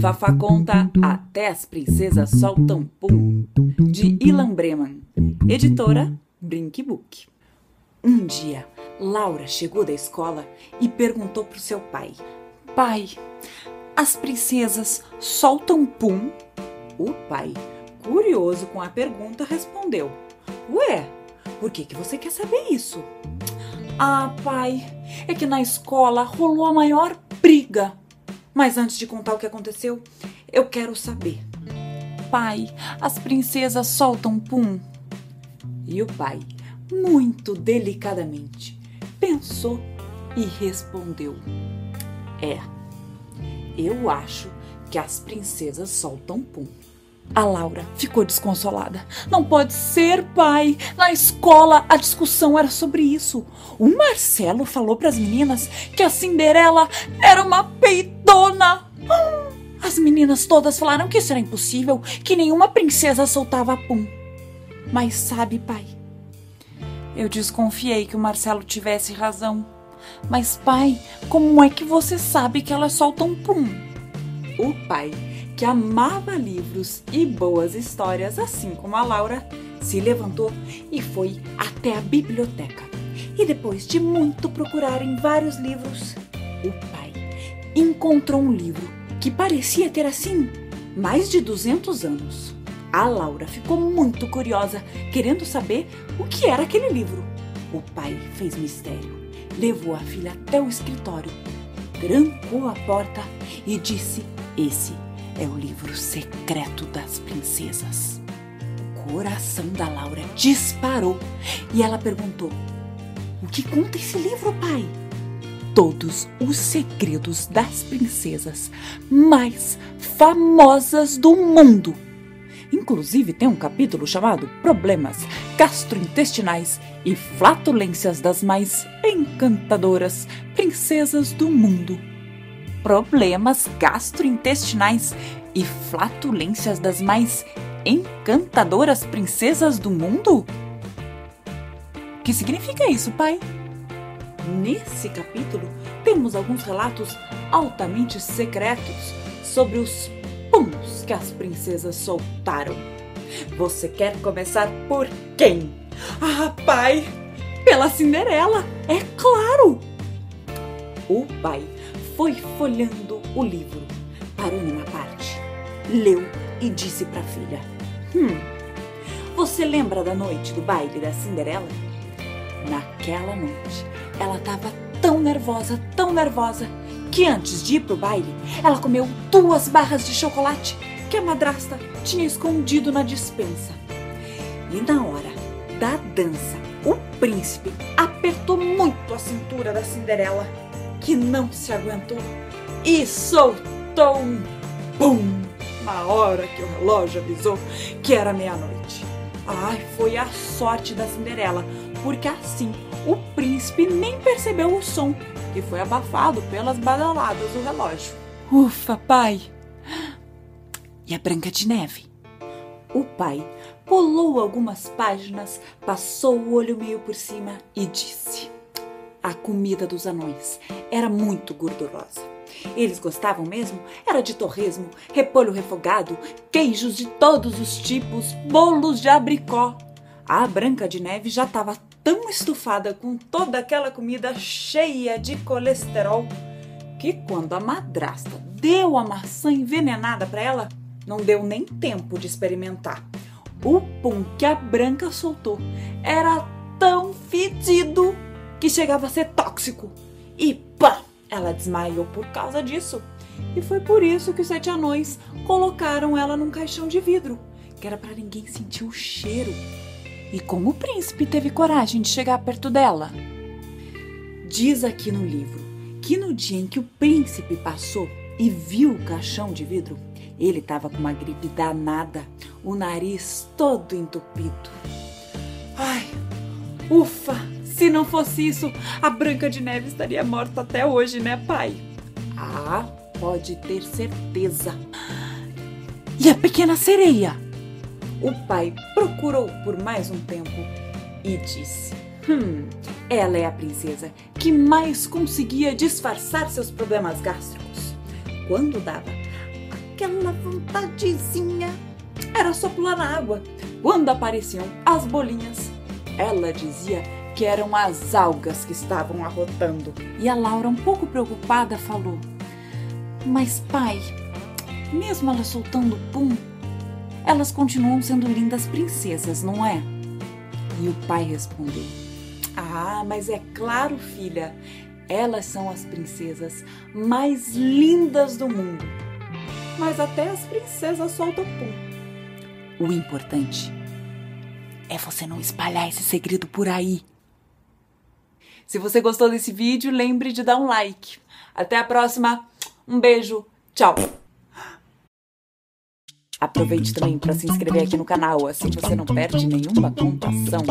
Fafá conta Até as Princesas Soltam Pum, de Ilan Breman, editora Brink Book. Um dia, Laura chegou da escola e perguntou para o seu pai: Pai, as princesas soltam pum? O pai, curioso com a pergunta, respondeu: Ué, por que, que você quer saber isso? Ah, pai, é que na escola rolou a maior briga mas antes de contar o que aconteceu, eu quero saber. Pai, as princesas soltam pum? E o pai, muito delicadamente, pensou e respondeu: É, eu acho que as princesas soltam pum. A Laura ficou desconsolada. Não pode ser, pai. Na escola a discussão era sobre isso. O Marcelo falou para as meninas que a Cinderela era uma peidona. As meninas todas falaram que isso era impossível, que nenhuma princesa soltava pum. Mas sabe, pai, eu desconfiei que o Marcelo tivesse razão. Mas, pai, como é que você sabe que elas soltam pum? O pai que amava livros e boas histórias, assim como a Laura, se levantou e foi até a biblioteca. E depois de muito procurar em vários livros, o pai encontrou um livro que parecia ter assim mais de 200 anos. A Laura ficou muito curiosa, querendo saber o que era aquele livro. O pai fez mistério, levou a filha até o escritório, trancou a porta e disse: Esse é o livro secreto das princesas. O coração da Laura disparou e ela perguntou: O que conta esse livro, pai? Todos os segredos das princesas mais famosas do mundo. Inclusive tem um capítulo chamado Problemas gastrointestinais e flatulências das mais encantadoras princesas do mundo problemas gastrointestinais e flatulências das mais encantadoras princesas do mundo? O que significa isso, pai? Nesse capítulo, temos alguns relatos altamente secretos sobre os puns que as princesas soltaram. Você quer começar por quem? Ah, pai! Pela Cinderela, é claro! O pai foi folhando o livro, parou numa parte, leu e disse para a filha: Hum, você lembra da noite do baile da Cinderela? Naquela noite, ela estava tão nervosa, tão nervosa, que antes de ir pro baile, ela comeu duas barras de chocolate que a madrasta tinha escondido na dispensa. E na hora da dança, o príncipe apertou muito a cintura da Cinderela que não se aguentou e soltou um bum na hora que o relógio avisou que era meia-noite. Ai, foi a sorte da Cinderela, porque assim o príncipe nem percebeu o som que foi abafado pelas badaladas do relógio. Ufa, pai! E a Branca de Neve? O pai pulou algumas páginas, passou o olho meio por cima e disse: A comida dos anões era muito gordurosa. Eles gostavam mesmo era de torresmo, repolho refogado, queijos de todos os tipos, bolos de abricó. A Branca de Neve já estava tão estufada com toda aquela comida cheia de colesterol que quando a madrasta deu a maçã envenenada para ela, não deu nem tempo de experimentar. O pum que a Branca soltou era tão fedido que chegava a ser tóxico e pá! Ela desmaiou por causa disso. E foi por isso que os sete anões colocaram ela num caixão de vidro, que era para ninguém sentir o cheiro. E como o príncipe teve coragem de chegar perto dela? Diz aqui no livro que no dia em que o príncipe passou e viu o caixão de vidro, ele estava com uma gripe danada, o nariz todo entupido. Ai, ufa! Se não fosse isso, a Branca de Neve estaria morta até hoje, né, pai? Ah, pode ter certeza. E a pequena sereia? O pai procurou por mais um tempo e disse: Hum, ela é a princesa que mais conseguia disfarçar seus problemas gástricos. Quando dava aquela vontadezinha era só pular na água. Quando apareciam as bolinhas, ela dizia que eram as algas que estavam arrotando. E a Laura, um pouco preocupada, falou: Mas pai, mesmo elas soltando pum, elas continuam sendo lindas princesas, não é? E o pai respondeu: Ah, mas é claro, filha, elas são as princesas mais lindas do mundo. Mas até as princesas soltam pum. O importante é você não espalhar esse segredo por aí. Se você gostou desse vídeo, lembre de dar um like. Até a próxima. Um beijo. Tchau. Aproveite também para se inscrever aqui no canal, assim você não perde nenhuma contação.